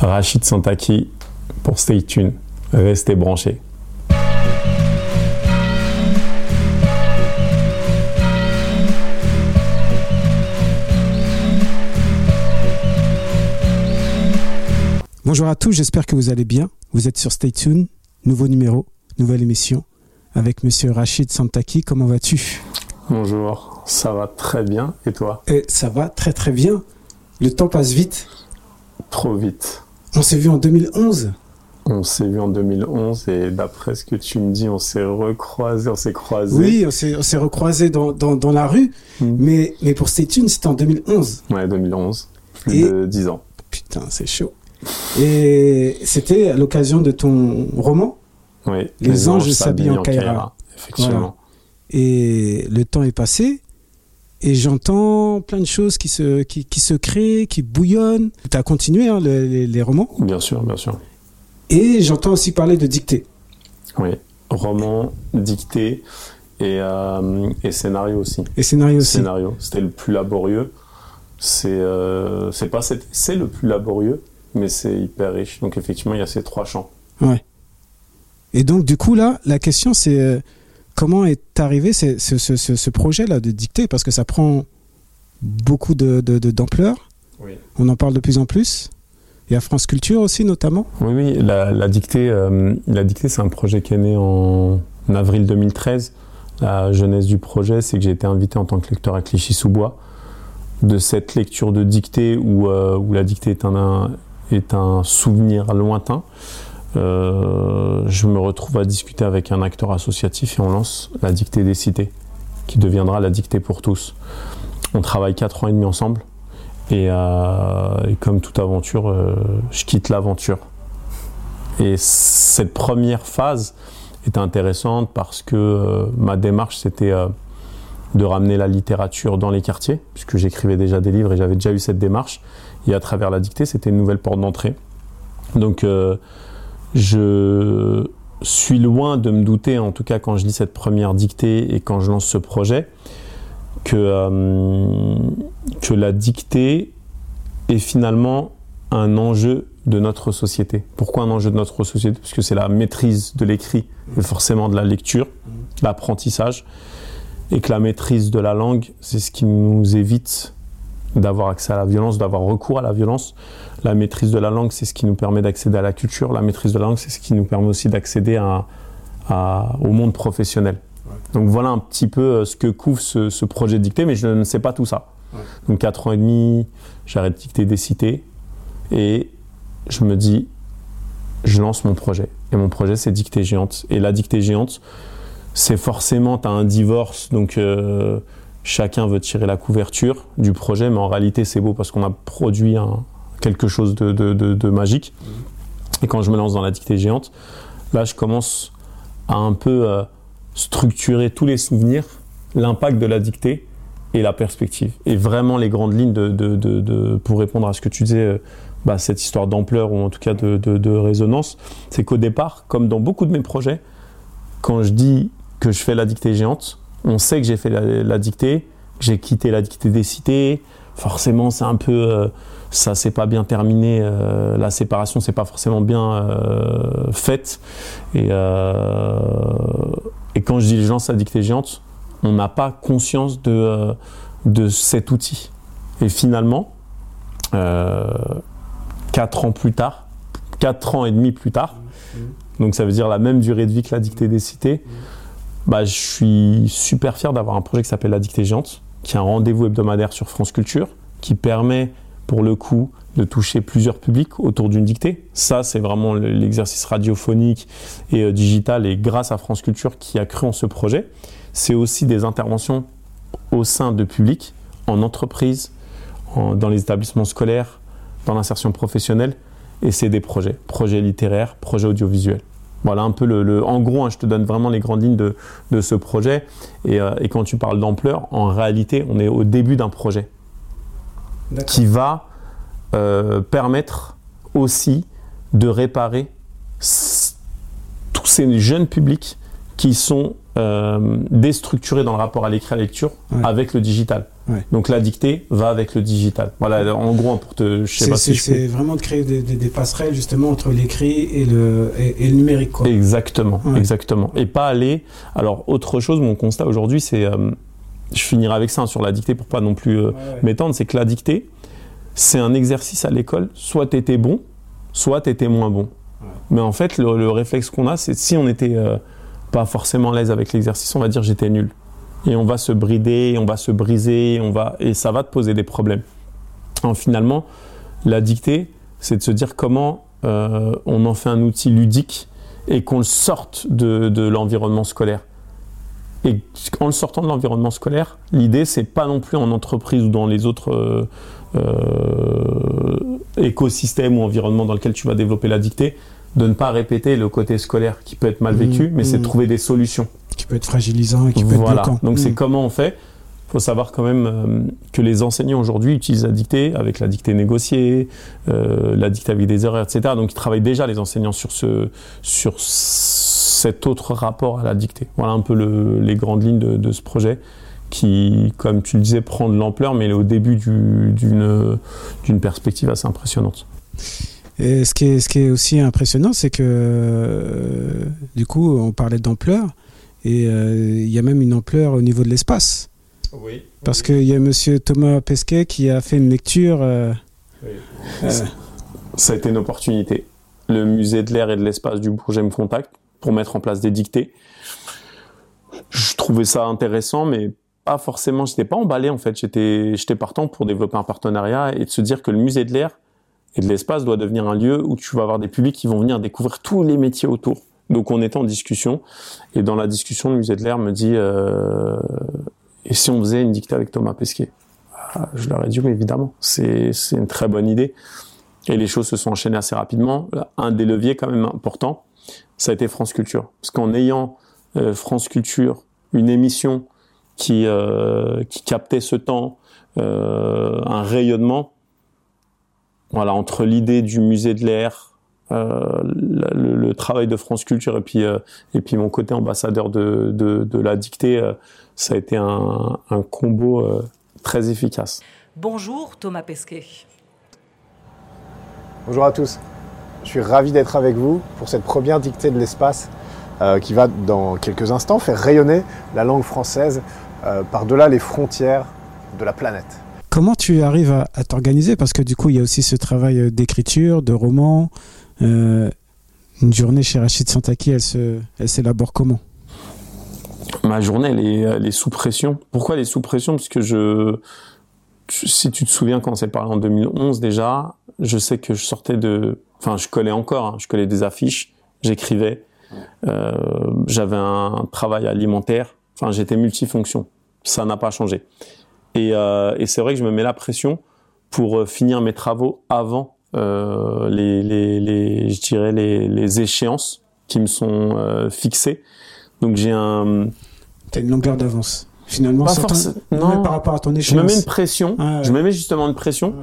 Rachid Santaki pour Stay Tuned. Restez branchés. Bonjour à tous, j'espère que vous allez bien. Vous êtes sur Stay Tuned, nouveau numéro, nouvelle émission avec monsieur Rachid Santaki. Comment vas-tu? Bonjour, ça va très bien. Et toi? Et Ça va très très bien. Le temps passe vite. Trop vite. On s'est vu en 2011. On s'est vu en 2011 et d'après ce que tu me dis, on s'est recroisé, on s'est croisé. Oui, on s'est, on s'est recroisé dans, dans, dans la rue, Mm. mais, mais pour Tuned, c'était en 2011. Ouais, 2011. Plus Et- de 10 ans. Putain, c'est chaud. Et c'était à l'occasion de ton roman. Oui. Les anges s'habillent en Kaira. Effectivement. Voilà. Et le temps est passé. Et j'entends plein de choses qui se, qui, qui se créent, qui bouillonnent. Tu as continué hein, le- les, les romans. Bien sûr, bien sûr. Et j'entends aussi parler de dictée. Oui. Roman, dictée et, euh, et scénario aussi. Et scénario aussi. Scénario. C'était le plus laborieux. C'est euh, c'est pas c'est c'est le plus laborieux, mais c'est hyper riche. Donc effectivement, il y a ces trois champs. Ouais. Et donc, du coup, là, la question, c'est euh, comment est arrivé ce, ce, ce, ce- ce projet-là de dictée? Parce que ça prend beaucoup de, de- de- d'ampleur. Oui. On en parle de plus en plus. Y a France Culture aussi, notamment. Oui, oui, la, la dictée, euh, la dictée, c'est un projet qui est né en avril 2013. La jeunesse du projet, c'est que j'ai été invité en tant que lecteur à Clichy-sous-Bois. De cette lecture de dictée où, euh, où la dictée est un, est un souvenir lointain, euh, je me retrouve à discuter avec un acteur associatif et on lance la dictée des cités, qui deviendra la dictée pour tous. On travaille quatre ans et demi ensemble. Et, euh, comme toute aventure, euh, je quitte l'aventure. Et cette première phase était intéressante parce que ma démarche, c'était de ramener la littérature dans les quartiers, puisque j'écrivais déjà des livres et j'avais déjà eu cette démarche. Et à travers la dictée, c'était une nouvelle porte d'entrée. Donc, je suis loin de me douter, en tout cas quand je lis cette première dictée et quand je lance ce projet, que, euh, que la dictée est finalement un enjeu de notre société. Pourquoi un enjeu de notre société? Parce que c'est la maîtrise de l'écrit et forcément de la lecture, l'apprentissage, et que la maîtrise de la langue, c'est ce qui nous évite d'avoir accès à la violence, d'avoir recours à la violence. La maîtrise de la langue, c'est ce qui nous permet d'accéder à la culture. La maîtrise de la langue, c'est ce qui nous permet aussi d'accéder à- à- au monde professionnel. Donc voilà un petit peu euh, ce que couvre ce, ce projet de dictée, mais je ne sais pas tout ça. Donc 4 ans et demi, j'arrête de dicter des cités et je me dis, je lance mon projet. Et mon projet, c'est Dictée Géante. Et la Dictée Géante, c'est forcément, tu as un divorce, donc euh, chacun veut tirer la couverture du projet, mais en réalité, c'est beau parce qu'on a produit quelque chose de, magique. Et quand je me lance dans la Dictée Géante, là, je commence à un peu euh, structurer tous les souvenirs, l'impact de la dictée et la perspective. Et vraiment les grandes lignes pour répondre à ce que tu disais, euh, bah, cette histoire d'ampleur ou en tout cas de résonance, c'est qu'au départ, comme dans beaucoup de mes projets, quand je dis que je fais la dictée géante, on sait que j'ai fait la, la dictée, que j'ai quitté la dictée des cités. Forcément, c'est un peu, euh, ça s'est pas bien terminé, euh, la séparation s'est pas forcément bien euh, faite. Et, et quand je dis les gens, la dictée géante, on n'a pas conscience de, de cet outil. Et finalement, quatre ans plus tard, quatre ans et demi plus tard, donc ça veut dire la même durée de vie que la dictée des cités, bah, je suis super fier d'avoir un projet qui s'appelle La Dictée Géante, qui est un rendez-vous hebdomadaire sur France Culture, qui permet pour le coup de toucher plusieurs publics autour d'une dictée. Ça, c'est vraiment le- l'exercice radiophonique et euh, digital, et grâce à France Culture qui a cru en ce projet. C'est aussi des interventions au sein de publics, en entreprise, en- dans les établissements scolaires, dans l'insertion professionnelle, et c'est des projets, projets littéraires, projets audiovisuels. Voilà un peu le, le- en gros, hein, je te donne vraiment les grandes lignes de, de ce projet. Et, euh, et quand tu parles d'ampleur, en réalité, on est au début d'un projet qui va euh, permettre aussi de réparer tous ces jeunes publics qui sont euh, déstructurés dans le rapport à l'écrit à la lecture Ouais. avec le digital. Donc la dictée va avec le digital. Voilà, en gros, pour te, je sais pas si C'est vraiment de créer des, des, passerelles justement entre l'écrit et le, et, le numérique. Quoi. Exactement, exactement. Et pas aller. Alors autre chose, mon constat aujourd'hui, c'est, euh, je finirai avec ça hein, sur la dictée pour pas non plus euh, m'étendre, c'est que la dictée, c'est un exercice à l'école. Soit tu étais bon, soit tu étais moins bon. Mais en fait, le, réflexe qu'on a, c'est si on n'était euh, pas forcément à l'aise avec l'exercice, on va dire j'étais nul. Et on va se brider, on va se briser, on va, et ça va te poser des problèmes. Alors, finalement, la dictée, c'est de se dire comment euh, on en fait un outil ludique et qu'on le sorte de, l'environnement scolaire. Et en le sortant de l'environnement scolaire, l'idée, c'est pas non plus en entreprise ou dans les autres euh, euh, écosystèmes ou environnements dans lesquels tu vas développer la dictée, de ne pas répéter le côté scolaire qui peut être mal vécu, mmh, mais c'est de mmh. trouver des solutions. Qui peut être fragilisant et qui peut être bloquant. Donc c'est mmh. comment on fait il faut savoir quand même euh, que les enseignants aujourd'hui utilisent la dictée avec la dictée négociée, euh, la dictée avec des erreurs, etc. Donc ils travaillent déjà les enseignants sur ce sur cet autre rapport à la dictée. Voilà un peu le, les grandes lignes de, de, ce projet qui, comme tu le disais, prend de l'ampleur, mais il est au début d'une perspective assez impressionnante. Et ce qui est, ce qui est aussi impressionnant, c'est que euh, du coup, on parlait d'ampleur, et euh, il y a même une ampleur au niveau de l'espace. Oui. Parce qu'il y a monsieur Thomas Pesquet qui a fait une lecture. Euh, ça a été une opportunité. Le musée de l'air et de l'espace du Bourget Contact pour mettre en place des dictées. Je trouvais ça intéressant, mais pas forcément, j'étais pas emballé en fait. J'étais, j'étais partant pour développer un partenariat et de se dire que le musée de l'air et de l'espace doit devenir un lieu où tu vas avoir des publics qui vont venir découvrir tous les métiers autour. Donc on était en discussion et dans la discussion, le musée de l'air me dit euh, et si on faisait une dictée avec Thomas Pesquet? Ah, Je leur ai dit oui évidemment, c'est c'est une très bonne idée. Et les choses se sont enchaînées assez rapidement. Un des leviers quand même important, ça a été France Culture, parce qu'en ayant euh, France Culture, une émission qui euh, qui captait ce temps, euh, un rayonnement voilà, entre l'idée du musée de l'air, euh, le, travail de France Culture et puis, euh, et puis mon côté ambassadeur de, de, de la dictée, euh, ça a été un, un combo euh, très efficace. Bonjour Thomas Pesquet. Bonjour à tous. Je suis ravi d'être avec vous pour cette première dictée de l'espace qui va dans quelques instants faire rayonner la langue française par-delà les frontières de la planète. Comment tu arrives à, t'organiser? Parce que du coup, il y a aussi ce travail euh, d'écriture, de roman. Euh, une journée chez Rachid Santaki, elle, se, elle s'élabore comment? Ma journée, elle est, sous pression. Pourquoi elle est sous pression? Parce que je, si tu te souviens quand on s'est parlé en 2011 déjà, je sais que je sortais de, enfin, je collais encore, hein, je collais des affiches, j'écrivais, euh, j'avais un travail alimentaire, enfin, j'étais multifonction. Ça n'a pas changé. Et, euh, et c'est vrai que je me mets la pression pour euh, finir mes travaux avant euh, les, les, les, je dirais les, les échéances qui me sont euh, fixées. Donc j'ai un. T'as une longueur d'avance. Finalement, pas non, par rapport à ton échéance. Je me mets une pression. Je me mets justement une pression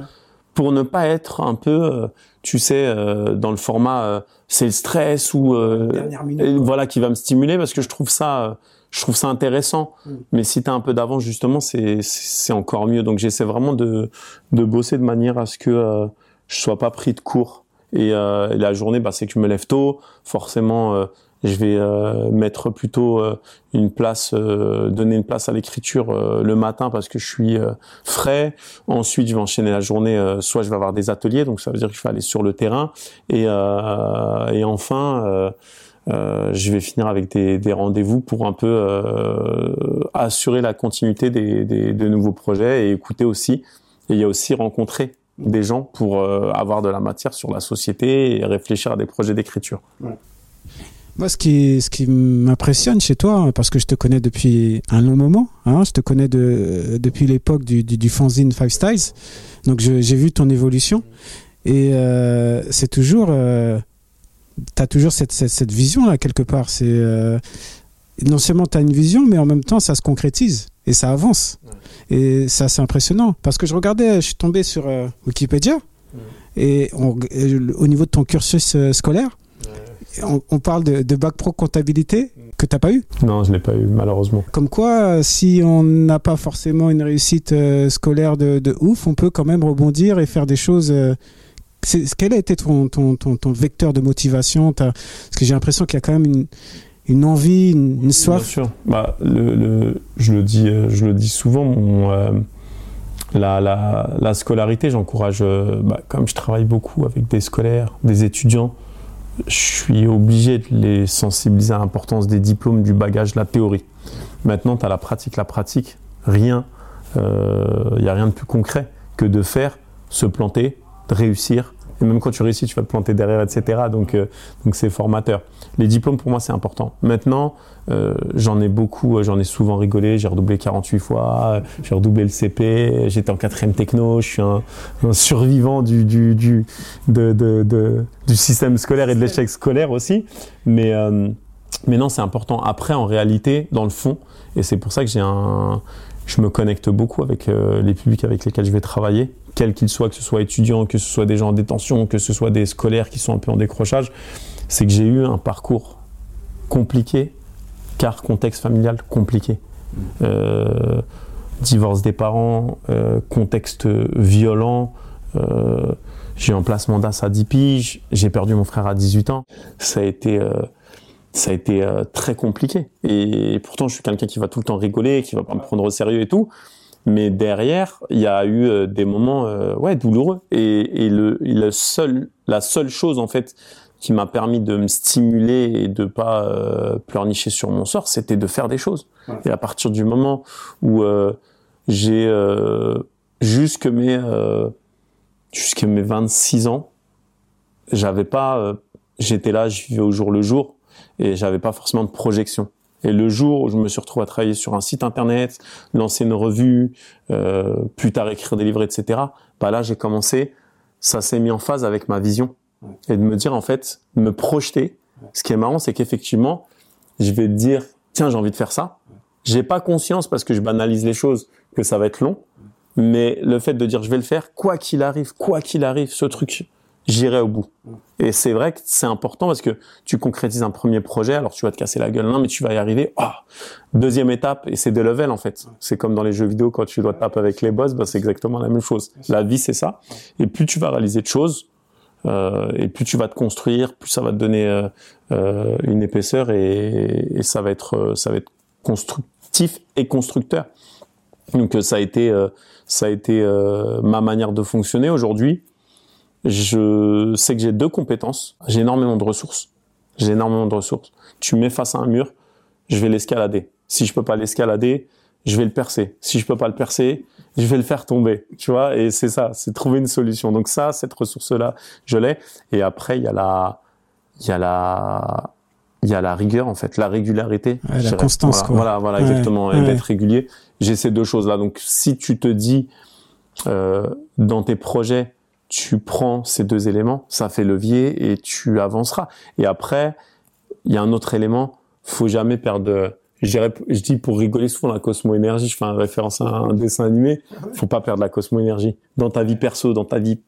pour ne pas être un peu, euh, tu sais, euh, dans le format c'est le stress ou voilà qui va me stimuler parce que je trouve ça je trouve ça intéressant. Mm. Mais si tu as un peu d'avance, justement, c'est, c'est encore mieux. Donc j'essaie vraiment de, de bosser de manière à ce que euh, je sois pas pris de court. Et, euh, la journée, bah, c'est que je me lève tôt. Forcément, euh, je vais euh, mettre plutôt une place, donner une place à l'écriture le matin parce que je suis frais. Ensuite, je vais enchaîner la journée. soit je vais avoir des ateliers, donc ça veut dire que je vais aller sur le terrain. Et, et enfin euh, je vais finir avec des, des rendez-vous pour un peu euh, assurer la continuité des, des, de nouveaux projets et écouter aussi. Et il y a aussi rencontrer des gens pour euh, avoir de la matière sur la société et réfléchir à des projets d'écriture. Ouais. Moi, ce qui, ce qui m'impressionne chez toi, parce que je te connais depuis un long moment, hein, je te connais de, depuis l'époque du, du, du, fanzine Five Styles, donc j'ai vu ton évolution, et euh, c'est toujours euh, tu as toujours cette, cette, vision là quelque part. C'est euh, non seulement tu as une vision, mais en même temps ça se concrétise et ça avance. Et ça c'est impressionnant parce que je regardais, je suis tombé sur euh, Wikipédia et, au niveau de ton cursus euh, scolaire, on, parle de, bac pro comptabilité que t'as pas eu. Non, je l'ai pas eu malheureusement. Comme quoi, si on n'a pas forcément une réussite euh, scolaire de, de, ouf, on peut quand même rebondir et faire des choses. Quel a été ton, ton, ton, ton vecteur de motivation? Parce que j'ai l'impression qu'il y a quand même une, une envie, une, une soif. Bien sûr. Bah, le, le, je, le dis, euh, je le dis souvent, mon, euh, la, la, la, scolarité, j'encourage, euh, bah, comme je travaille beaucoup avec des scolaires, des étudiants, je suis obligé de les sensibiliser à l'importance des diplômes, du bagage, de la théorie. Maintenant, tu as la pratique. La pratique, rien, il euh, n'y a rien de plus concret que de faire, se planter, de réussir. Et même quand tu réussis, tu vas te planter derrière, etc. Donc, euh, donc c'est formateur. Les diplômes, pour moi, c'est important. Maintenant, euh, j'en ai beaucoup, j'en ai souvent rigolé. J'ai redoublé 48 fois, j'ai redoublé le CP, j'étais en quatrième techno, je suis un, survivant du, du, du, de, du système scolaire et de l'échec scolaire aussi. Mais, euh, mais non, c'est important. Après, en réalité, dans le fond, et c'est pour ça que j'ai un, je me connecte beaucoup avec euh, les publics avec lesquels je vais travailler, quels qu'ils soient, que ce soit étudiants, que ce soit des gens en détention, que ce soit des scolaires qui sont un peu en décrochage, c'est que j'ai eu un parcours compliqué, car contexte familial compliqué. Euh, divorce des parents, euh, contexte violent, euh, j'ai eu un placement d'AS à 10 piges, j'ai perdu mon frère à 18 ans. Ça a été, euh, ça a été euh, très compliqué. Et pourtant, je suis quelqu'un qui va tout le temps rigoler, qui va pas me prendre au sérieux et tout. Mais derrière, il y a eu euh, des moments ouais douloureux. Et, et le, le seul, la seule chose en fait qui m'a permis de me stimuler et de pas euh, pleurnicher sur mon sort, c'était de faire des choses. Ouais. Et à partir du moment où euh, j'ai euh, jusque mes euh, jusqu'à mes 26 ans, j'avais pas euh, j'étais là, je vivais au jour le jour et j'avais pas forcément de projection. Et le jour où je me suis retrouvé à travailler sur un site internet, lancer une revue, euh, plus tard écrire des livres, etc. Bah là, j'ai commencé, ça s'est mis en phase avec ma vision et de me dire en fait, me projeter. Ce qui est marrant, c'est qu'effectivement, je vais te dire, tiens, j'ai envie de faire ça. J'ai pas conscience parce que je banalise les choses que ça va être long, mais le fait de dire je vais le faire, quoi qu'il arrive, quoi qu'il arrive, ce truc, j'irai au bout. Et c'est vrai que c'est important parce que tu concrétises un premier projet, alors tu vas te casser la gueule, non, mais tu vas y arriver. Oh, deuxième étape, et c'est de level en fait. C'est comme dans les jeux vidéo quand tu dois te taper avec les boss, bah, c'est exactement la même chose. La vie, c'est ça. Et plus tu vas réaliser de choses, euh, et plus tu vas te construire, plus ça va te donner euh, euh, une épaisseur et, et, ça va être ça va être constructif et constructeur. Donc ça a été ça a été ma manière de fonctionner aujourd'hui. Je sais que j'ai deux compétences, j'ai énormément de ressources. J'ai énormément de ressources. Tu me mets face à un mur, je vais l'escalader. Si je peux pas l'escalader, je vais le percer. Si je peux pas le percer, je vais le faire tomber, tu vois? Et c'est ça, c'est trouver une solution. Donc ça, cette ressource-là, je l'ai. Et après, il y a la, il y a la, il y a la rigueur en fait, la régularité, ouais, la constance. Voilà, quoi. voilà, voilà Ouais, exactement, et ouais. d'être régulier. J'ai ces deux choses-là. Donc si tu te dis euh, dans tes projets, tu prends ces deux éléments, ça fait levier et tu avanceras. Et après, il y a un autre élément, faut jamais perdre je, dis pour rigoler souvent la cosmo-énergie, je fais une référence à un dessin animé, faut pas perdre la cosmo-énergie. Dans ta vie perso, dans ta vie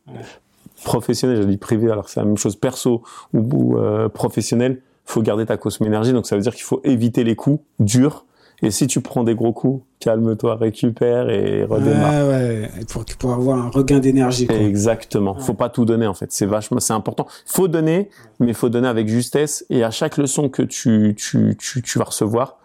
professionnelle, je dis privée, alors c'est la même chose, perso ou, ou euh, professionnelle, faut garder ta cosmo-énergie, donc ça veut dire qu'il faut éviter les coups durs, et si tu prends des gros coups, calme-toi, récupère et redémarre. Ouais, ouais, pour, pour avoir un regain d'énergie. Exactement. Ouais. Faut pas tout donner en fait. C'est vachement, c'est important. Faut donner, mais faut donner avec justesse. Et à chaque leçon que tu tu tu, tu vas recevoir,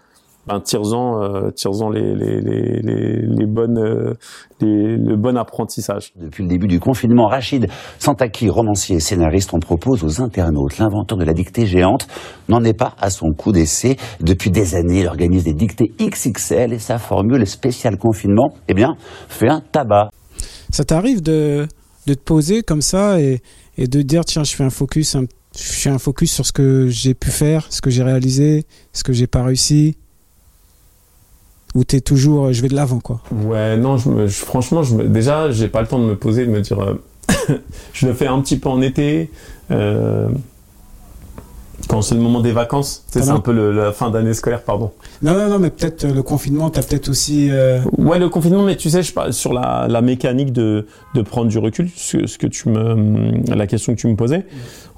ben tire-en euh, les les les les, les bonnes euh, les, le bon apprentissage. Depuis le début du confinement, Rachid Santaki, romancier et scénariste, on propose aux internautes. L'inventeur de la dictée géante n'en est pas à son coup d'essai. Depuis des années, il organise des dictées XXL et sa formule spéciale confinement, eh bien, fait un tabac. Ça t'arrive de, de te poser comme ça et, et de dire tiens, je fais un focus, un, je fais un focus sur ce que j'ai pu faire, ce que j'ai réalisé, ce que j'ai pas réussi? Ou t'es toujours je vais de l'avant quoi Ouais, non, je me, je, franchement, je me, déjà, j'ai pas le temps de me poser, de me dire, euh, je le fais un petit peu en été, euh, quand c'est le moment des vacances, c'est Ah un peu le, la fin d'année scolaire, pardon. Non, non, non, mais peut-être euh, le confinement, t'as peut-être aussi. euh, Ouais, le confinement, mais tu sais, je parle sur la, la mécanique de, de prendre du recul, ce, ce que tu me, la question que tu me posais.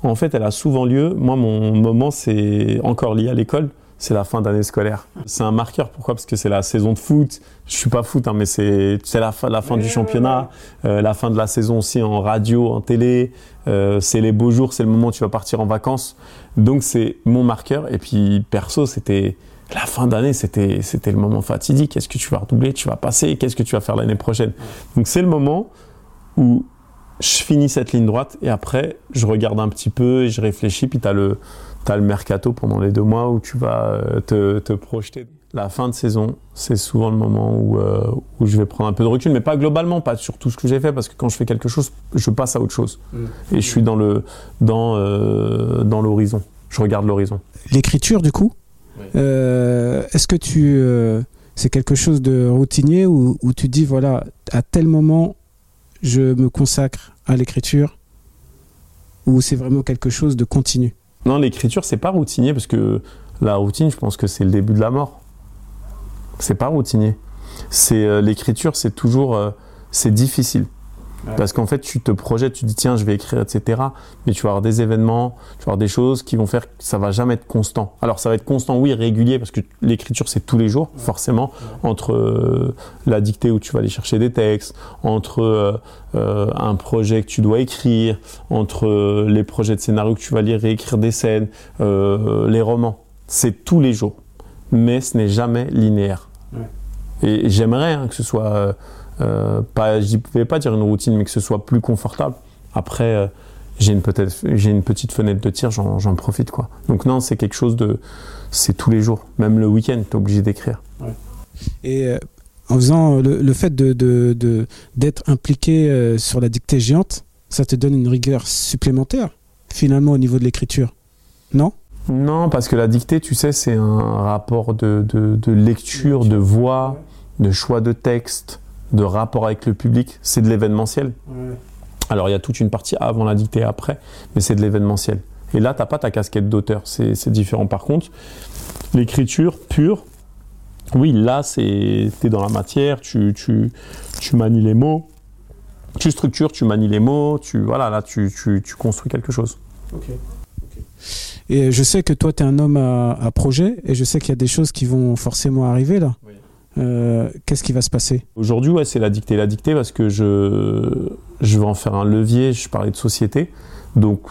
En fait, elle a souvent lieu. Moi, mon moment, c'est encore lié à l'école. C'est la fin d'année scolaire. C'est un marqueur, pourquoi? Parce que c'est la saison de foot. Je suis pas foot, hein, mais c'est la, fin, la fin du championnat, euh, la fin de la saison aussi en radio, en télé. Euh, c'est les beaux jours, c'est le moment où tu vas partir en vacances. Donc c'est mon marqueur. Et puis perso, c'était la fin d'année, c'était c'était le moment fatidique. Qu'est-ce que tu vas redoubler? Tu vas passer? Qu'est-ce que tu vas faire l'année prochaine? Donc c'est le moment où je finis cette ligne droite et après je regarde un petit peu et je réfléchis. Puis tu as le tu le mercato pendant les deux mois où tu vas euh, te, te projeter. La fin de saison, c'est souvent le moment où, euh, où je vais prendre un peu de recul, mais pas globalement, pas sur tout ce que j'ai fait, parce que quand je fais quelque chose, je passe à autre chose. Mm. Et je suis dans le dans euh, dans l'horizon. Je regarde l'horizon. L'écriture, du coup, est-ce que tu c'est quelque chose de routinier où, où tu dis voilà à tel moment je me consacre à l'écriture ou c'est vraiment quelque chose de continu? Non, l'écriture, c'est pas routinier parce que la routine, je pense que c'est le début de la mort. C'est pas routinier. C'est euh, l'écriture, c'est toujours, euh, c'est difficile. Parce qu'en fait, tu te projettes, tu dis tiens, je vais écrire, etc. Mais tu vas avoir des événements, tu vas avoir des choses qui vont faire que ça va jamais être constant. Alors ça va être constant, oui, régulier, parce que l'écriture c'est tous les jours, forcément, entre euh, la dictée où tu vas aller chercher des textes, entre euh, euh, un projet que tu dois écrire, entre les projets de scénario que tu vas lire, réécrire des scènes, les romans. C'est tous les jours, mais ce n'est jamais linéaire. Et j'aimerais hein, que ce soit euh, pas, je ne vais pas dire une routine, mais que ce soit plus confortable. Après, euh, j'ai une, j'ai une petite fenêtre de tir, j'en profite. Quoi. Donc non, c'est quelque chose de... C'est tous les jours. Même le week-end, tu es obligé d'écrire. Et euh, en faisant le, fait de, de, d'être impliqué sur la dictée géante, ça te donne une rigueur supplémentaire, finalement, au niveau de l'écriture. Non? Non, parce que la dictée, tu sais, c'est un rapport de, de lecture, de voix, de choix de texte de rapport avec le public, c'est de l'événementiel. Alors il y a toute une partie avant la dictée et après, mais c'est de l'événementiel. Et là, tu n'as pas ta casquette d'auteur, c'est différent. Par contre, l'écriture pure, oui, là, tu es dans la matière, tu, tu, tu, manies les mots, tu structures, tu manies les mots, tu, voilà, là, tu, tu construis quelque chose. Et je sais que toi, tu es un homme à, à, projet, et je sais qu'il y a des choses qui vont forcément arriver là. Euh, qu'est-ce qui va se passer? Aujourd'hui, ouais, c'est la dictée. La dictée parce que je, je vais en faire un levier. Je parlais de société. Donc,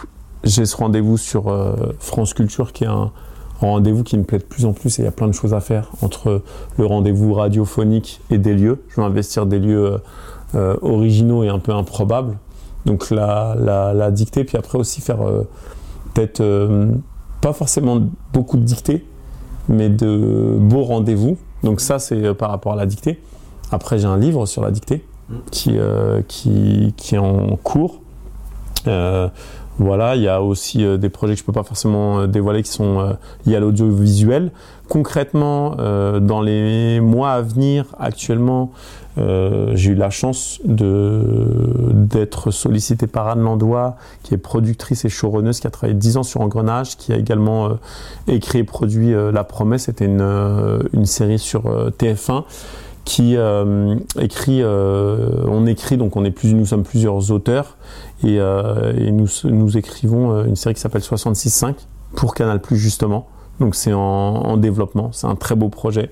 j'ai ce rendez-vous sur euh, France Culture qui est un rendez-vous qui me plaît de plus en plus et il y a plein de choses à faire entre le rendez-vous radiophonique et des lieux. Je vais investir des lieux euh, originaux et un peu improbables. Donc, la, la, la dictée. Puis après aussi faire peut-être pas forcément beaucoup de dictées, mais de beaux rendez-vous donc ça, c'est euh, par rapport à la dictée. Après, j'ai un livre sur la dictée qui, euh, qui, qui, est en cours. Euh, voilà, il y a aussi des projets que je peux pas forcément dévoiler qui sont liés à l'audiovisuel. Concrètement, dans les mois à venir, actuellement, j'ai eu la chance d'être sollicité par Anne Landois, qui est productrice et showrunneuse, qui a travaillé 10 ans sur Engrenage, qui a également écrit et produit La Promesse. C'était une, une série sur TF1 qui écrit, on écrit, donc on est plus, nous sommes plusieurs auteurs, et, et nous, nous écrivons une série qui s'appelle 66.5 pour Canal+, justement. Donc c'est en, développement, c'est un très beau projet.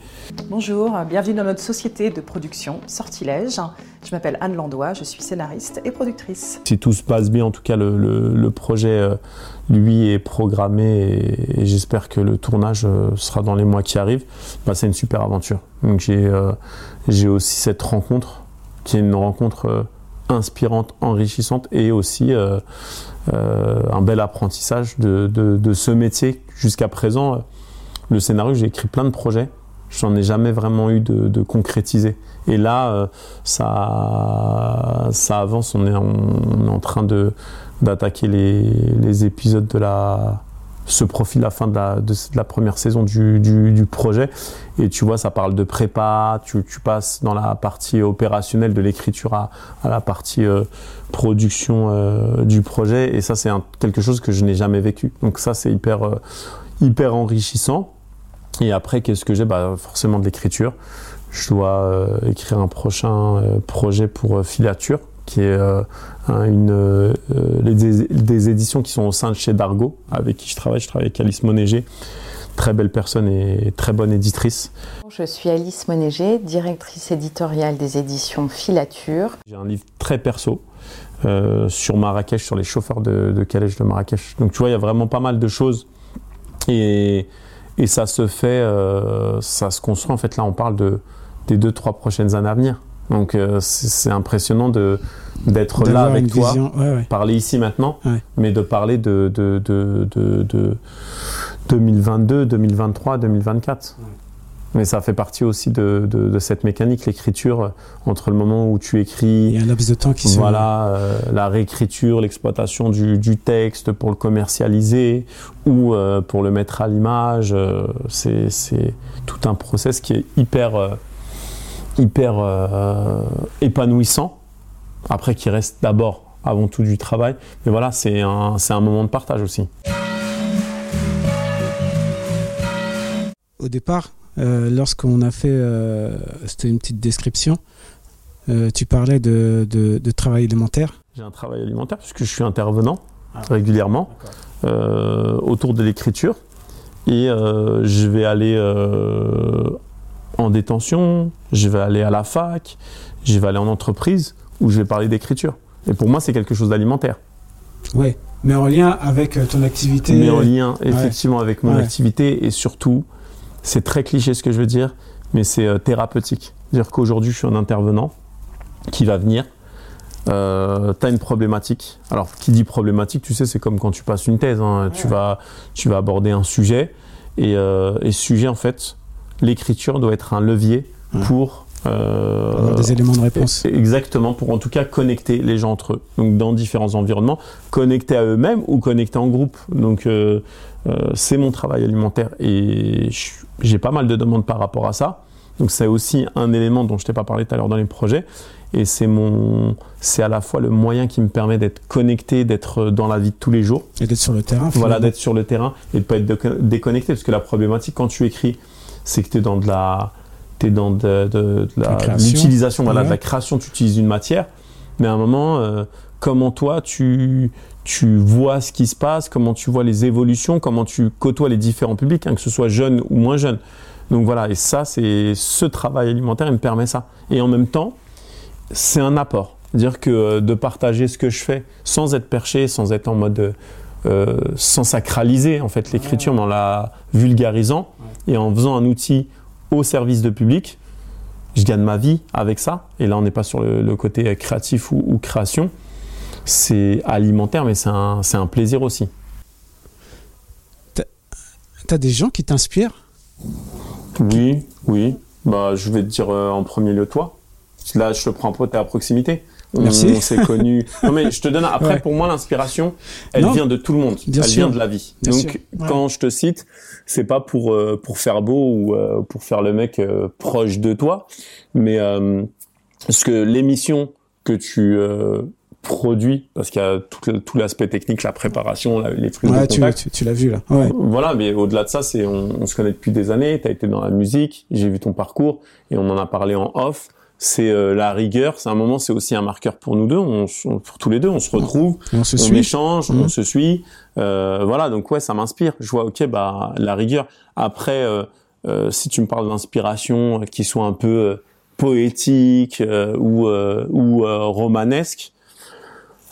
Bonjour, bienvenue dans notre société de production Sortilège. Je m'appelle Anne Landois, je suis scénariste et productrice. Si tout se passe bien, en tout cas le, projet euh, lui est programmé et, j'espère que le tournage euh, sera dans les mois qui arrivent. Bah, c'est une super aventure. Donc j'ai euh, aussi cette rencontre qui est une rencontre inspirante, enrichissante et aussi un bel apprentissage de, de ce métier jusqu'à présent, le scénario, j'ai écrit plein de projets. J'en ai jamais vraiment eu de, concrétiser. Et là, euh, ça, ça avance. On est, en train de d'attaquer les, épisodes de la ce profil la fin de la, de, la première saison du, du, projet. Et tu vois, ça parle de prépa, tu, tu passes dans la partie opérationnelle de l'écriture à, à, la partie euh, production euh, du projet. Et ça, c'est quelque chose que je n'ai jamais vécu. Donc ça, c'est hyper, euh, hyper enrichissant. Et après, qu'est-ce que j'ai? Bah, Forcément de l'écriture. Je dois écrire un prochain projet pour Filature, qui est une, euh, des, éditions qui sont au sein de chez Dargo, avec qui je travaille. Je travaille avec Alice Monéger très belle personne et très bonne éditrice. Je suis Alice Monéger, directrice éditoriale des éditions Filature. J'ai un livre très perso euh, sur Marrakech, sur les chauffeurs de, de calèche de Marrakech. Donc tu vois, il y a vraiment pas mal de choses et, et ça se fait, euh, ça se construit. En fait, là, on parle de, des deux, trois prochaines années à venir. Donc euh, c'est impressionnant de d'être là avec toi, vision, ouais, ouais. parler ici maintenant, Ouais. mais de parler de, de, de, de, de 2022, 2023, 2024. Mais ça fait partie aussi de, cette mécanique, l'écriture, entre le moment où tu écris, Il y a un laps de temps qui se voilà, euh, la réécriture, l'exploitation du, du texte pour le commercialiser ou euh, pour le mettre à l'image. c'est c'est tout un process qui est hyper, hyper euh, épanouissant. Après, qui reste d'abord, avant tout, du travail. Mais voilà, c'est un, c'est un moment de partage aussi. Au départ, euh, lorsqu'on a fait, euh, c'était une petite description, euh, tu parlais de, de, de travail élémentaire. J'ai un travail alimentaire puisque je suis intervenant régulièrement euh, autour de l'écriture et je vais aller en détention, je vais aller à la fac, je vais aller en entreprise où je vais parler d'écriture. Et pour moi, c'est quelque chose d'alimentaire, Ouais. Mais en lien avec euh, ton activité. mais en lien effectivement avec mon Ouais. activité et surtout, c'est très cliché ce que je veux dire, mais c'est euh, thérapeutique. C'est-à-dire qu'aujourd'hui, je suis un intervenant qui va venir. Euh, tu as une problématique. Alors, qui dit problématique, tu sais, c'est comme quand tu passes une thèse. hein. Tu, vas, tu vas aborder un sujet. Et, euh, et ce sujet, en fait, l'écriture doit être un levier Ouais. pour. euh, des éléments de réponse. Exactement, pour en tout cas connecter les gens entre eux. Donc dans différents environnements, connecter à eux-mêmes ou connecter en groupe. Donc euh, euh, c'est mon travail alimentaire et j'ai pas mal de demandes par rapport à ça. Donc c'est aussi un élément dont je t'ai pas parlé tout à l'heure dans les projets. Et c'est mon, c'est à la fois le moyen qui me permet d'être connecté, d'être dans la vie de tous les jours. Et d'être sur le terrain. Voilà, finalement. d'être sur le terrain et de pas être déco- déconnecté. Parce que la problématique quand tu écris, c'est que tu es dans de la, t'es dans de, l'utilisation, voilà, de la création. Tu utilises une matière, mais à un moment, euh, comment toi tu tu vois ce qui se passe, comment tu vois les évolutions, comment tu côtoies les différents publics, hein, que ce soit jeune ou moins jeune. Donc voilà, et ça, c'est ce travail alimentaire, il me permet ça. Et en même temps, c'est un apport. Dire que euh, de partager ce que je fais sans être perché, sans être en mode. euh, sans sacraliser en fait l'écriture, mais en la vulgarisant et en faisant un outil au service de public, je gagne ma vie avec ça. Et là, on n'est pas sur le, le côté créatif ou, ou création. C'est alimentaire, mais c'est un, plaisir aussi. T'as des gens qui t'inspirent? Oui, oui. Bah, je vais te dire euh, en premier lieu toi. Là, je te prends à proximité. Merci. on s'est connus. Non, mais je te donne. Après, Ouais. pour moi, l'inspiration, elle Non. vient de tout le monde. Bien elle sûr. vient de la vie. Bien Donc, sûr. Ouais. quand je te cite, c'est pas pour euh, pour faire beau ou euh, pour faire le mec euh, proche de toi, mais euh, parce que l'émission que tu euh, produis, parce qu'il y a tout, tout l'aspect technique, la préparation, la- les de Ouais, tu, contact. tu, tu l'as vu là. Ouais. Voilà, mais au-delà de ça, c'est on, on se connaît depuis des années. Tu as été dans la musique, j'ai vu ton parcours et on en a parlé en off. C'est euh, la rigueur. C'est un moment, c'est aussi un marqueur pour nous deux, on, on- pour tous les deux. On se retrouve, Et on se on suit. échange, on se suit. Euh, voilà, donc ouais, ça m'inspire. Je vois, ok, bah la rigueur. Après, euh, euh, si tu me parles d'inspiration euh, qui soit un peu euh, poétique euh, ou euh, ou euh, romanesque.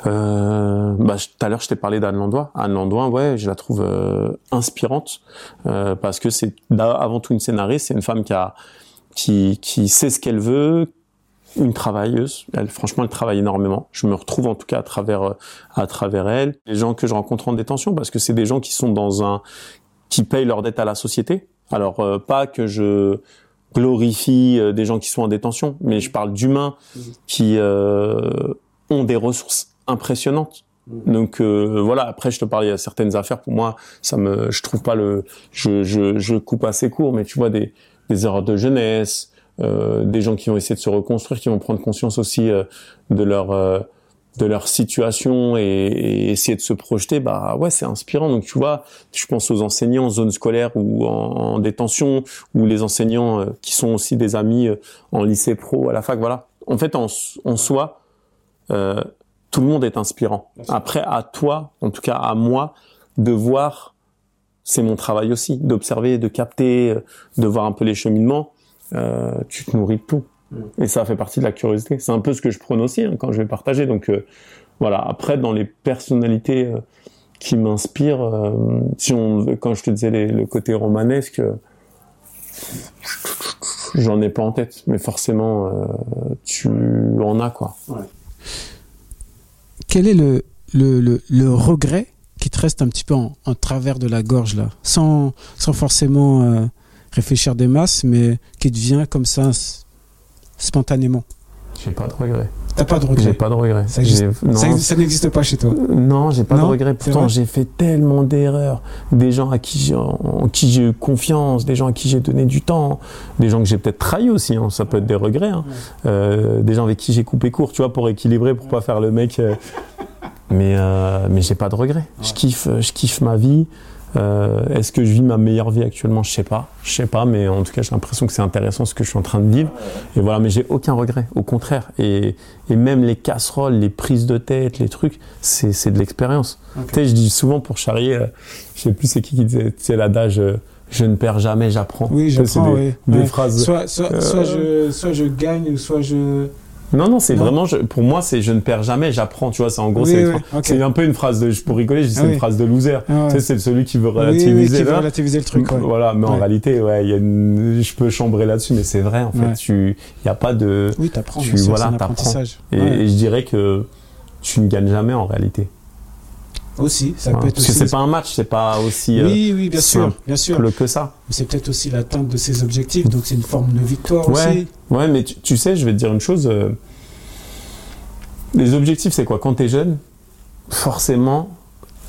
Euh, bah, tout à l'heure, je t'ai parlé d'Anne Landois. Anne Landois, ouais, je la trouve euh, inspirante euh, parce que c'est avant tout une scénariste, c'est une femme qui a qui qui sait ce qu'elle veut, une travailleuse. Elle, franchement, elle travaille énormément. Je me retrouve en tout cas à travers euh, à travers elle. Les gens que je rencontre en détention, parce que c'est des gens qui sont dans un qui payent leur dette à la société. Alors euh, pas que je glorifie euh, des gens qui sont en détention, mais je parle d'humains qui euh, ont des ressources impressionnantes. Donc euh, voilà. Après, je te parlais à certaines affaires. Pour moi, ça me, je trouve pas le, je, je, je coupe assez court, mais tu vois des, des erreurs de jeunesse, euh, des gens qui vont essayer de se reconstruire, qui vont prendre conscience aussi euh, de leur euh, de leur situation et, et essayer de se projeter. Bah ouais, c'est inspirant. Donc tu vois, je pense aux enseignants en zone scolaire ou en, en détention, ou les enseignants euh, qui sont aussi des amis euh, en lycée pro, à la fac. Voilà. En fait, en, en soi, euh, tout le monde est inspirant. Après, à toi, en tout cas à moi, de voir c'est mon travail aussi, d'observer, de capter, euh, de voir un peu les cheminements. Euh, tu te nourris de tout. Et ça fait partie de la curiosité. C'est un peu ce que je prône aussi hein, quand je vais partager. Donc euh, voilà. Après, dans les personnalités euh, qui m'inspirent, euh, si on, quand je te disais les- le côté romanesque, euh, j'en ai pas en tête, mais forcément, euh, tu en as quoi. Quel est le, le, le, le regret qui te reste un petit peu en, travers de la gorge, là Sans, sans forcément euh, réfléchir des masses, mais qui te vient comme ça, spontanément. J'ai pas de regrets. T'as pas de J'ai regret pas de regrets. Ça J'ai- n'existe pas chez toi. Non, j'ai pas Non, de regrets. Pourtant, j'ai fait tellement d'erreurs. Des gens à qui j'ai, en qui j'ai eu confiance, des gens à qui j'ai donné du temps, des gens que j'ai peut-être trahi aussi. hein. Ça peut être des regrets. hein. Euh, des gens avec qui j'ai coupé court, tu vois, pour équilibrer, pour pas faire le mec. euh. Mais euh, mais j'ai pas de regrets. Je kiffe, je kiffe ma vie. Euh, Est-ce que je vis ma meilleure vie actuellement? Je sais pas, je sais pas, mais en tout cas j'ai l'impression que c'est intéressant ce que je suis en train de vivre. Et voilà, mais j'ai aucun regret, au contraire. Et, et même les casseroles, les prises de tête, les trucs, c'est c'est de l'expérience. Tu sais, je dis souvent pour charrier, euh, je sais plus c'est qui qui disait, tu sais l'adage, euh, je ne perds jamais, j'apprends. Oui, j'apprends, des, oui. des Ouais. phrases. Soit, soit, Euh, soit, je, soit je gagne, ou soit je. Non, non, c'est vraiment, je- pour moi, c'est je ne perds jamais, j'apprends. Tu vois, c'est en gros, Oui, c'est oui, un peu une phrase de, pour rigoler, je dis Ah c'est oui. une phrase de loser. Ah. Tu sais, c'est celui qui veut relativiser qui veut là. relativiser le truc. ouais. Voilà, mais en réalité, ouais, y a une, je peux chambrer là-dessus, mais c'est vrai, en fait. Tu, il y a pas de, Oui, t'apprends. Tu- voilà, un t'apprends. apprentissage. et, et je dirais que tu ne gagnes jamais en réalité. Aussi, ça peut être Parce que aussi. c'est pas un match, c'est pas aussi euh, Oui, oui, bien sûr, bien sûr. que ça. C'est peut-être aussi l'atteinte de ses objectifs, donc c'est une forme de victoire Ouais. aussi. Ouais, mais tu, tu sais, je vais te dire une chose. euh, les objectifs, c'est quoi? Quand t'es jeune, forcément,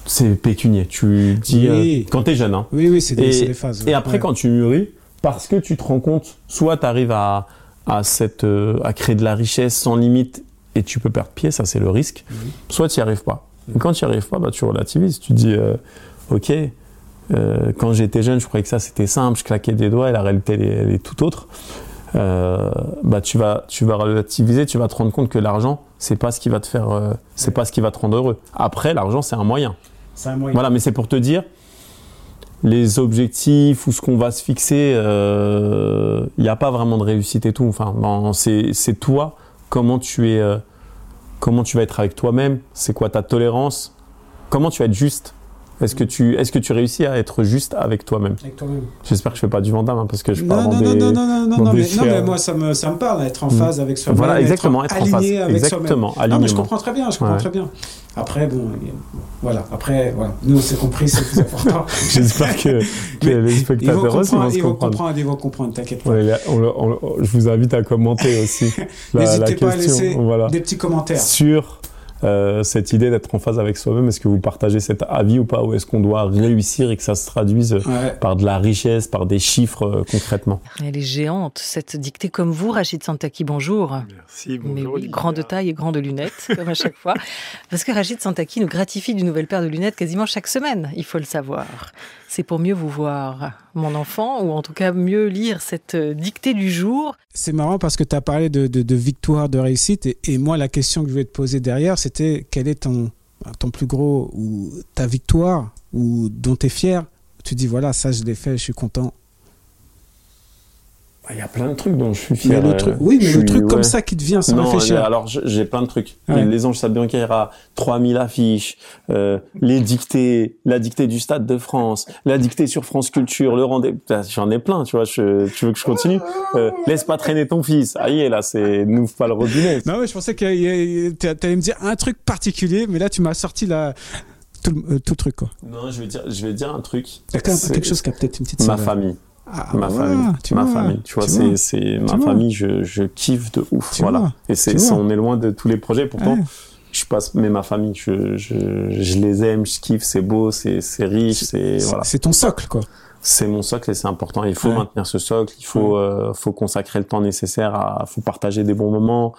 c'est pécunier. Tu dis Oui. euh, quand t'es jeune, hein. Oui, oui, c'est des, phases. Et après, Ouais. quand tu mûris, parce que tu te rends compte, soit tu arrives à, à, cette, euh, à créer de la richesse sans limite et tu peux perdre pied, ça c'est le risque, Mhm. soit tu n'y arrives pas. Et quand tu n'y arrives pas, bah, tu relativises. Tu dis, euh, ok, euh, quand j'étais jeune, je croyais que ça c'était simple, je claquais des doigts et la réalité elle est, elle est tout autre. Euh, bah tu vas tu vas relativiser, tu vas te rendre compte que l'argent c'est pas ce qui va te faire, euh, c'est pas ce qui va te rendre heureux. Après l'argent c'est un moyen. C'est un moyen. Voilà, mais c'est pour te dire, les objectifs ou ce qu'on va se fixer, il n'y a pas vraiment de réussite et tout. Enfin, c'est c'est toi, comment tu es, euh, comment tu vas être avec toi-même, c'est quoi ta tolérance, comment tu vas être juste? Est-ce que tu, est-ce que tu réussis à être juste avec toi-même Avec toi-même. J'espère que je fais pas du Vandame hein, parce que je Non, parle non, dans non, des. non, non, non, non, non, mais, non, mais moi, ça me, ça me parle, être en phase avec soi-même. Voilà, exactement, être en phase. aligné avec soi-même. Exactement, Non, mais je comprends très bien, je comprends Ouais. très bien. Après, bon, voilà, après, voilà. Nous, on s'est compris, c'est le plus important. J'espère que, que les spectateurs aussi vont comprendre, se ils vont comprendre. comprendre, ils vont comprendre, t'inquiète pas. Ouais, là, on on le- je vous invite à commenter aussi la, la N'hésitez pas à question. laisser Voilà. des petits commentaires. Sur euh, cette idée d'être en phase avec soi-même, est-ce que vous partagez cet avis ou pas Ou est-ce qu'on doit réussir et que ça se traduise Ouais. par de la richesse, par des chiffres euh, concrètement? Elle est géante, cette dictée comme vous, Rachid Santaki, bonjour. Merci, Mais oui, grand de taille et grand de lunettes, comme à chaque fois. Parce que Rachid Santaki nous gratifie d'une nouvelle paire de lunettes quasiment chaque semaine, il faut le savoir. C'est pour mieux vous voir, mon enfant, ou en tout cas mieux lire cette euh, dictée du jour. C'est marrant parce que tu as parlé de, de, de victoire, de réussite. Et, et moi, la question que je voulais te poser derrière, quel est ton, ton plus gros, ou ta victoire, ou dont tu es fier Tu dis, voilà, ça, je l'ai fait, je suis content. Il y a plein de trucs dont je suis Mais fier. le euh, truc, oui, mais je le suis- truc comme ça qui te vient sans Non, réfléchir. euh, alors j'ai plein de trucs. Ouais. Les anges Sabiancaira, 3000 affiches, euh, les dictées, la dictée du Stade de France, la dictée sur France Culture, le rendez Putain, J'en ai plein, tu vois. Je, tu veux que je continue? Euh, Laisse pas traîner ton fils. Ah y est, là, c'est n'ouvre pas le robinet. Non, mais je pensais que tu allais me dire un truc particulier, mais là, tu m'as sorti la, tout, euh, tout le truc. Quoi. Non, je vais dire, je vais dire un truc. Il y a quelque chose qui a peut-être une petite Ma famille, Ah, ma voilà, famille, tu ma vois, famille. Tu vois, c'est, c'est ma famille. Je, je kiffe de ouf. Tu voilà. vois. Et c'est, on est loin de tous les projets. Pourtant, Ouais. je passe, mais ma famille, je, je, je les aime, je kiffe. C'est beau, c'est, c'est riche, c'est C'est- voilà. C'est ton socle, quoi. C'est mon socle et c'est important. Il faut Ouais. maintenir ce socle. Il faut, euh, faut consacrer le temps nécessaire. À, faut partager des bons moments.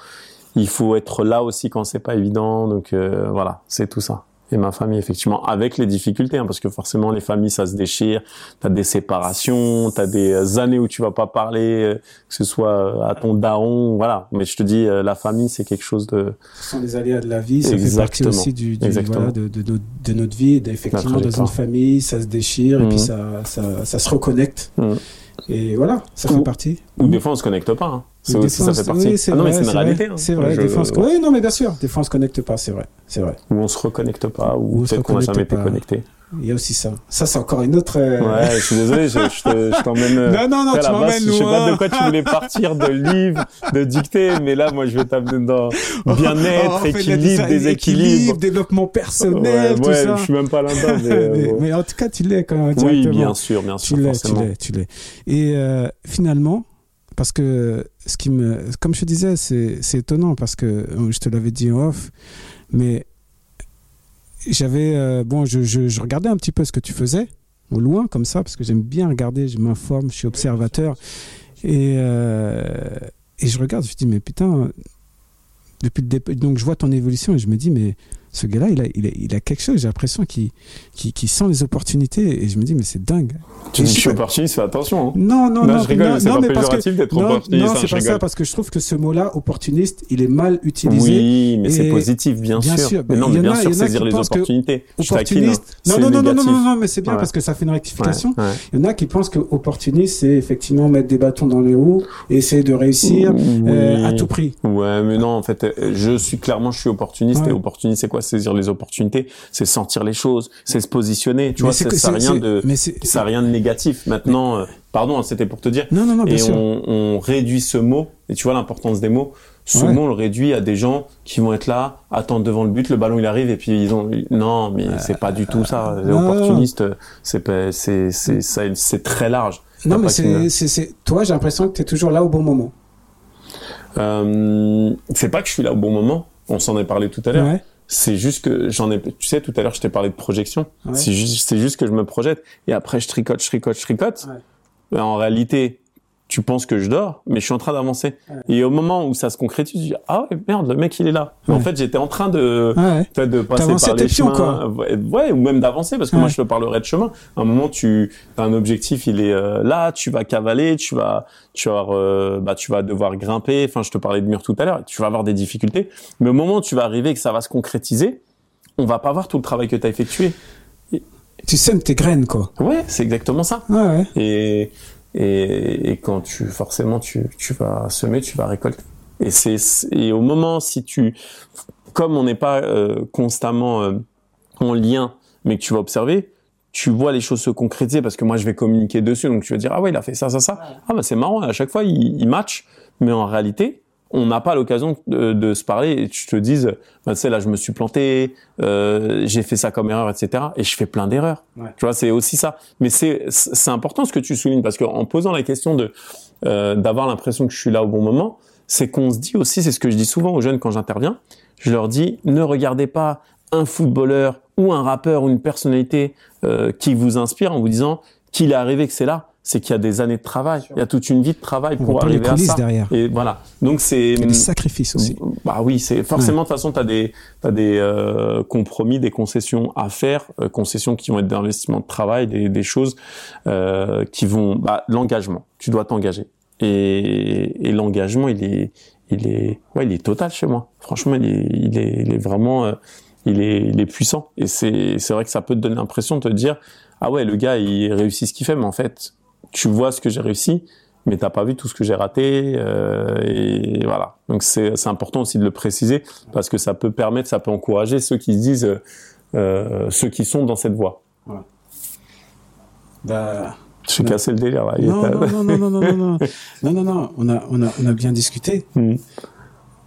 Il faut être là aussi quand c'est pas évident. Donc euh, voilà, c'est tout ça. Et ma famille effectivement avec les difficultés hein, parce que forcément les familles ça se déchire t'as des séparations t'as des années où tu vas pas parler euh, que ce soit à ton daron voilà mais je te dis euh, la famille c'est quelque chose de ce sont les aléas de la vie ça fait partie aussi du, du voilà, de, de, de, de, notre vie effectivement dans une famille ça se déchire et puis mmh. ça, ça, ça se reconnecte mmh. Et voilà, ça fait partie. Ou des fois on se connecte pas. Hein. C'est aussi, ça fait partie. Oui, ah non, mais c'est réalité. C'est vrai. Des fois, on se... Oui, non, mais bien sûr. Des fois, on se connecte pas. C'est vrai. C'est vrai. Ou on se reconnecte pas. Ou, ou peut-être qu'on n'a jamais été connecté. Il y a aussi ça. Ça, c'est encore une autre. Euh... Ouais, je suis désolé, je, je t'emmène. Euh, non, non, non, tu m'emmènes loin. Je sais pas de quoi tu voulais partir, de livre, de dictée, mais là, moi, je vais t'amener dans bien-être, oh, équilibre, déséquilibre. développement personnel, ouais, tout ouais, ça. Je suis même pas là-dedans. Mais, mais, mais, en tout cas, tu l'es quand même. Oui, bien sûr, bien sûr. Tu l'es, tu l'es, tu l'es. Et euh, finalement, parce que ce qui me, comme je te disais, c'est, étonnant parce que je te l'avais dit en off, mais j'avais euh, bon, je, je, je, regardais un petit peu ce que tu faisais au loin comme ça parce que j'aime bien regarder, je m'informe, je suis observateur. Et euh, et je regarde, je me dis mais putain depuis le début, donc je vois ton évolution et je me dis mais ce gars-là, il a, il, a, il a quelque chose, j'ai l'impression qu'il qu qu sent les opportunités. Et je me dis, mais c'est dingue. Tu dis que je suis opportuniste, fais attention. Hein. Non, non, non. je rigole, non, c'est non, pas péjoratif d'être opportuniste. Non, c'est pas ça, parce que je trouve que ce mot-là, opportuniste, il est mal utilisé. Oui, mais c'est positif, bien, bien sûr. sûr. Mais non, mais bien a, sûr, saisir les opportunités. Opportuniste. Non, non, non, non, non, non, non, mais c'est bien Ouais. parce que ça fait une rectification. Il y en a qui pensent que opportuniste, c'est effectivement mettre des bâtons dans les roues et essayer de réussir euh, à tout prix. Ouais, mais non, en fait, euh, je suis clairement, je suis opportuniste. Et opportuniste, c'est quoi? Saisir les opportunités, c'est sentir les choses, c'est se positionner. Tu Mais vois, ça rien de, mais ça rien de négatif. Maintenant, euh, pardon, hein, c'était pour te dire. Non, non, non, bien et sûr. on, on réduit ce mot, et tu vois l'importance des mots. Ce Ouais. mot, on le réduit à des gens qui vont être là, attendre devant le but, le ballon il arrive, et puis ils ont. Non, mais c'est pas du tout ça. Les opportunistes, c'est pas- c'est c'est ça- c'est très large. Non, mais c'est, toi, j'ai l'impression que tu es toujours là au bon moment. Euh, c'est pas que je suis là au bon moment. On s'en est parlé tout à l'heure. Ouais. C'est juste que j'en ai, tu sais, tout à l'heure, je t'ai parlé de projection. Ouais. C'est juste, c'est juste que je me projette. Et après, je tricote, je tricote, je tricote. Ouais. Mais en réalité, tu penses que je dors, mais je suis en train d'avancer. Et au moment où ça se concrétise, tu dis, ah ouais, merde, le mec, il est là. En fait, j'étais en train de, Ouais. de passer par les chemins. Ouais, ouais, ou même d'avancer, parce que moi, je te parlerai de chemin. À un moment, tu as un objectif, il est euh, là, tu vas cavaler, tu vas, tu vas, avoir, euh, bah, tu vas devoir grimper. Enfin, je te parlais de mur tout à l'heure. Tu vas avoir des difficultés. Mais au moment où tu vas arriver et que ça va se concrétiser, on va pas voir tout le travail que tu as effectué. Tu sèmes tes graines, quoi. Ouais, c'est exactement ça. Ouais, ouais. Et, et, et quand tu, forcément, tu, tu vas semer, tu vas récolter. Et c'est, et au moment, si tu, comme on n'est pas euh, constamment euh, en lien, mais que tu vas observer, tu vois les choses se concrétiser parce que moi, je vais communiquer dessus. Donc, tu vas dire, ah ouais, il a fait ça, ça, ça. Ah bah, c'est marrant. À chaque fois, il, il match. Mais en réalité, on n'a pas l'occasion de, de se parler et tu te dises, bah, tu sais, là, je me suis planté, euh, j'ai fait ça comme erreur, etc. Et je fais plein d'erreurs. Ouais. Tu vois, c'est aussi ça. Mais c'est, c'est important ce que tu soulignes parce qu'en posant la question de, euh, d'avoir l'impression que je suis là au bon moment, c'est qu'on se dit aussi, c'est ce que je dis souvent aux jeunes quand j'interviens, je leur dis, ne regardez pas un footballeur ou un rappeur ou une personnalité euh, qui vous inspire en vous disant qu'il est arrivé que c'est là, c'est qu'il y a des années de travail, il y a toute une vie de travail On pour arriver à ça. derrière. Et voilà. Donc c'est Il y a des sacrifices aussi. bah oui, c'est forcément de toute façon tu as des t'as des euh, compromis, des concessions à faire, euh, concessions qui vont être d'investissement de travail, des, des choses euh, qui vont bah l'engagement. Tu dois t'engager. Et, et l'engagement, il est il est ouais, il est total chez moi. Franchement, il est il est, il est vraiment euh, il est il est puissant et c'est c'est vrai que ça peut te donner l'impression de te dire ah ouais, le gars, il réussit ce qu'il fait mais en fait, tu vois ce que j'ai réussi mais t'as pas vu tout ce que j'ai raté euh, et voilà. Donc c'est c'est important aussi de le préciser parce que ça peut permettre, ça peut encourager ceux qui se disent, euh, euh, ceux qui sont dans cette voie. Bah, Je Non. casser le délire. Là. Non, non, non, non, non, non, non, non, non, non, non, on a, on a, on a bien discuté. Hmm.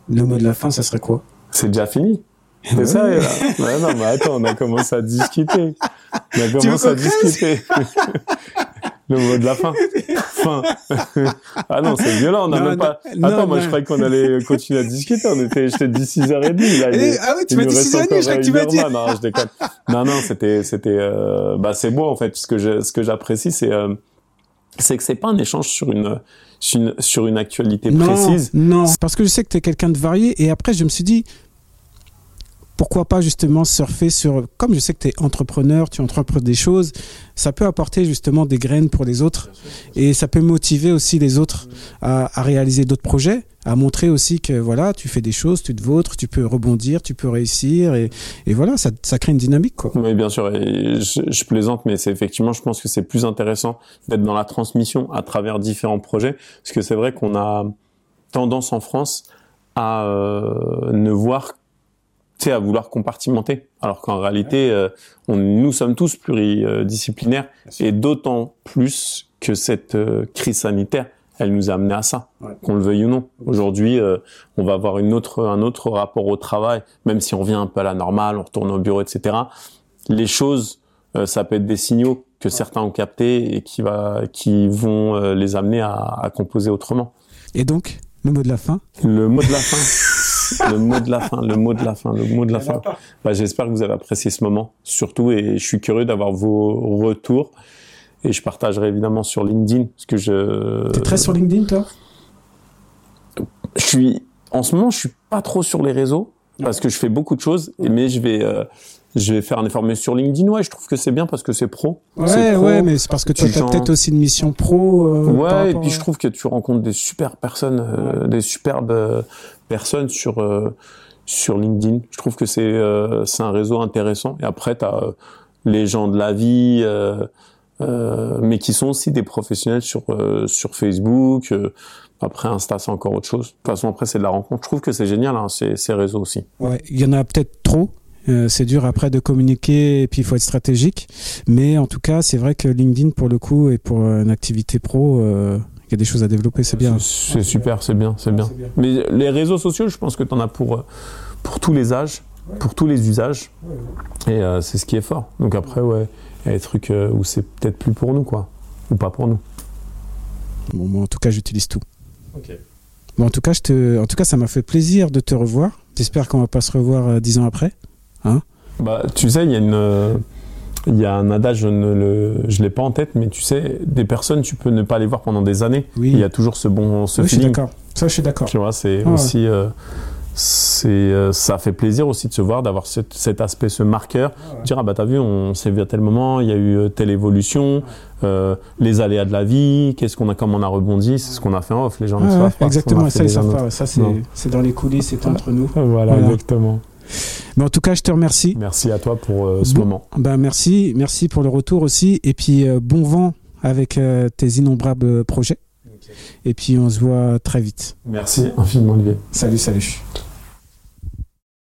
Le mot de la fin, ça serait quoi? C'est déjà fini. C'est Ouais. ça. Là. Ouais, non, mais attends, on a commencé à discuter. On a commencé à discuter. le mot de la fin. Fin. ah non, c'est violent. On a Non, même pas. non, Attends, non, moi, je croyais qu'on allait continuer à discuter. On était, je t'ai dit 6h30. Là, il Eh, est- ah oui, tu il m'as dit reste 6h30, je crois que tu m'as dit. Non, je déconne. Non, non, c'était, c'était, euh, bah, c'est beau, en fait. Ce que je, ce que j'apprécie, c'est, euh, c'est que c'est pas un échange sur une, sur une, sur une actualité Non, précise. non, parce que je sais que tu es quelqu'un de varié. Et après, je me suis dit, pourquoi pas justement surfer sur, comme je sais que tu es entrepreneur, tu entreprends des choses, ça peut apporter justement des graines pour les autres et ça peut motiver aussi les autres à, à réaliser d'autres projets, à montrer aussi que voilà, tu fais des choses, tu te vôtres, tu peux rebondir, tu peux réussir et, et voilà, ça, ça crée une dynamique quoi. Oui, bien sûr. Et je, je plaisante, mais c'est effectivement, je pense que c'est plus intéressant d'être dans la transmission à travers différents projets, parce que c'est vrai qu'on a tendance en France à euh, ne voir sais, à vouloir compartimenter, alors qu'en réalité, euh, on, nous sommes tous pluridisciplinaires, et d'autant plus que cette euh, crise sanitaire, elle nous a amené à ça, Ouais. qu'on le veuille ou non. Aujourd'hui, euh, on va avoir une autre, un autre rapport au travail, même si on revient un peu à la normale, on retourne au bureau, etc. Les choses, euh, ça peut être des signaux que certains ont captés et qui, va, qui vont euh, les amener à, à composer autrement. Et donc, le mot de la fin? Le mot de la fin. le mot de la fin, le mot de la fin, le mot de la fin. Bah, J'espère que vous avez apprécié ce moment, surtout, et je suis curieux d'avoir vos retours. Et je partagerai évidemment sur LinkedIn, parce que je. T'es très sur LinkedIn toi? Je suis, en ce moment, je suis pas trop sur les réseaux, parce que je fais beaucoup de choses, mais je vais, euh, je vais faire un effort. Mais sur LinkedIn, ouais, je trouve que c'est bien parce que c'est pro. Ouais, pro. ouais, mais c'est parce que tu as peut-être aussi une mission pro. euh, Ouais, et puis à- je trouve que tu rencontres des super personnes, euh, des superbes personnes sur euh, sur LinkedIn. Je trouve que c'est euh, c'est un réseau intéressant. Et après, tu as les gens de la vie, euh, euh, mais qui sont aussi des professionnels sur euh, sur Facebook. euh, après, Insta, c'est encore autre chose. De toute façon, après, c'est de la rencontre. Je trouve que c'est génial, hein, ces, ces réseaux aussi. Ouais, il y en a peut-être trop. Euh, c'est dur après de communiquer et puis il faut être stratégique. Mais en tout cas, c'est vrai que LinkedIn, pour le coup, et pour euh, une activité pro, euh, y a des choses à développer, c'est bien. C'est super, c'est bien, c'est bien. Mais les réseaux sociaux, je pense que tu en as pour, pour tous les âges, pour tous les usages. Et euh, c'est ce qui est fort. Donc après, ouais, il y a des trucs euh, où c'est peut-être plus pour nous, quoi. Ou pas pour nous. Bon, moi, en tout cas, j'utilise tout. Bon, en tout cas, je te, en tout cas, ça m'a fait plaisir de te revoir. J'espère qu'on va pas se revoir euh, dix ans après. Bah, tu sais, il y a une. Il y a un adage, je ne le, je l'ai pas en tête, mais tu sais, des personnes, tu peux ne pas les voir pendant des années. Oui. Il y a toujours ce bon, ce Oui, je suis feeling. d'accord. Ça, je suis d'accord. Tu vois, c'est Ah ouais. aussi, euh, c'est, euh, ça fait plaisir aussi de se voir, d'avoir cet, cet aspect, ce marqueur, dire ah bah t'as vu, on s'est vu à tel moment, il y a eu euh, telle évolution, euh, les aléas de la vie, qu'est-ce qu'on a, comment on a rebondi, c'est ce qu'on a fait en off, les gens ne Ouais, savent ouais, pas. exactement, ça, ils savent pas. ouais. Ça, c'est, dans les coulisses, c'est entre nous. Voilà, Voilà. exactement. Mais en tout cas, je te remercie. Merci à toi pour euh, ce Bon. moment. Ben, merci. Merci pour le retour aussi. Et puis, euh, bon vent avec euh, tes innombrables projets. Et puis, on se voit très vite. Merci infiniment, Olivier. Salut, salut.